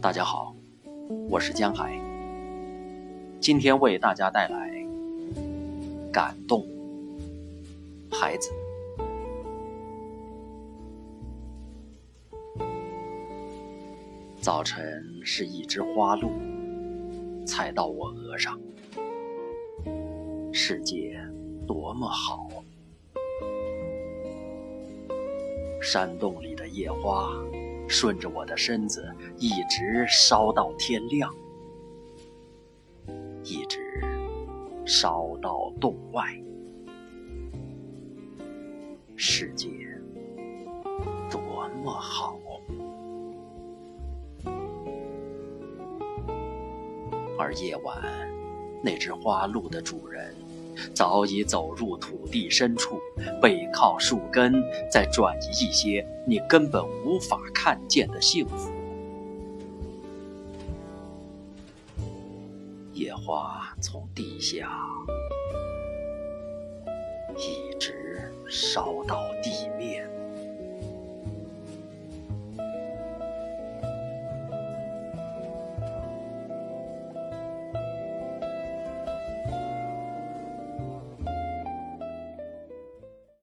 大家好，我是江海，今天为大家带来感动孩子。早晨是一只花露踩到我额上，世界多么好，山洞里的野花。顺着我的身子一直烧到天亮，一直烧到洞外。世界多么好，而夜晚那只花鹿的主人。早已走入土地深处，背靠树根，在转移一些你根本无法看见的幸福。野花从地下一直烧到地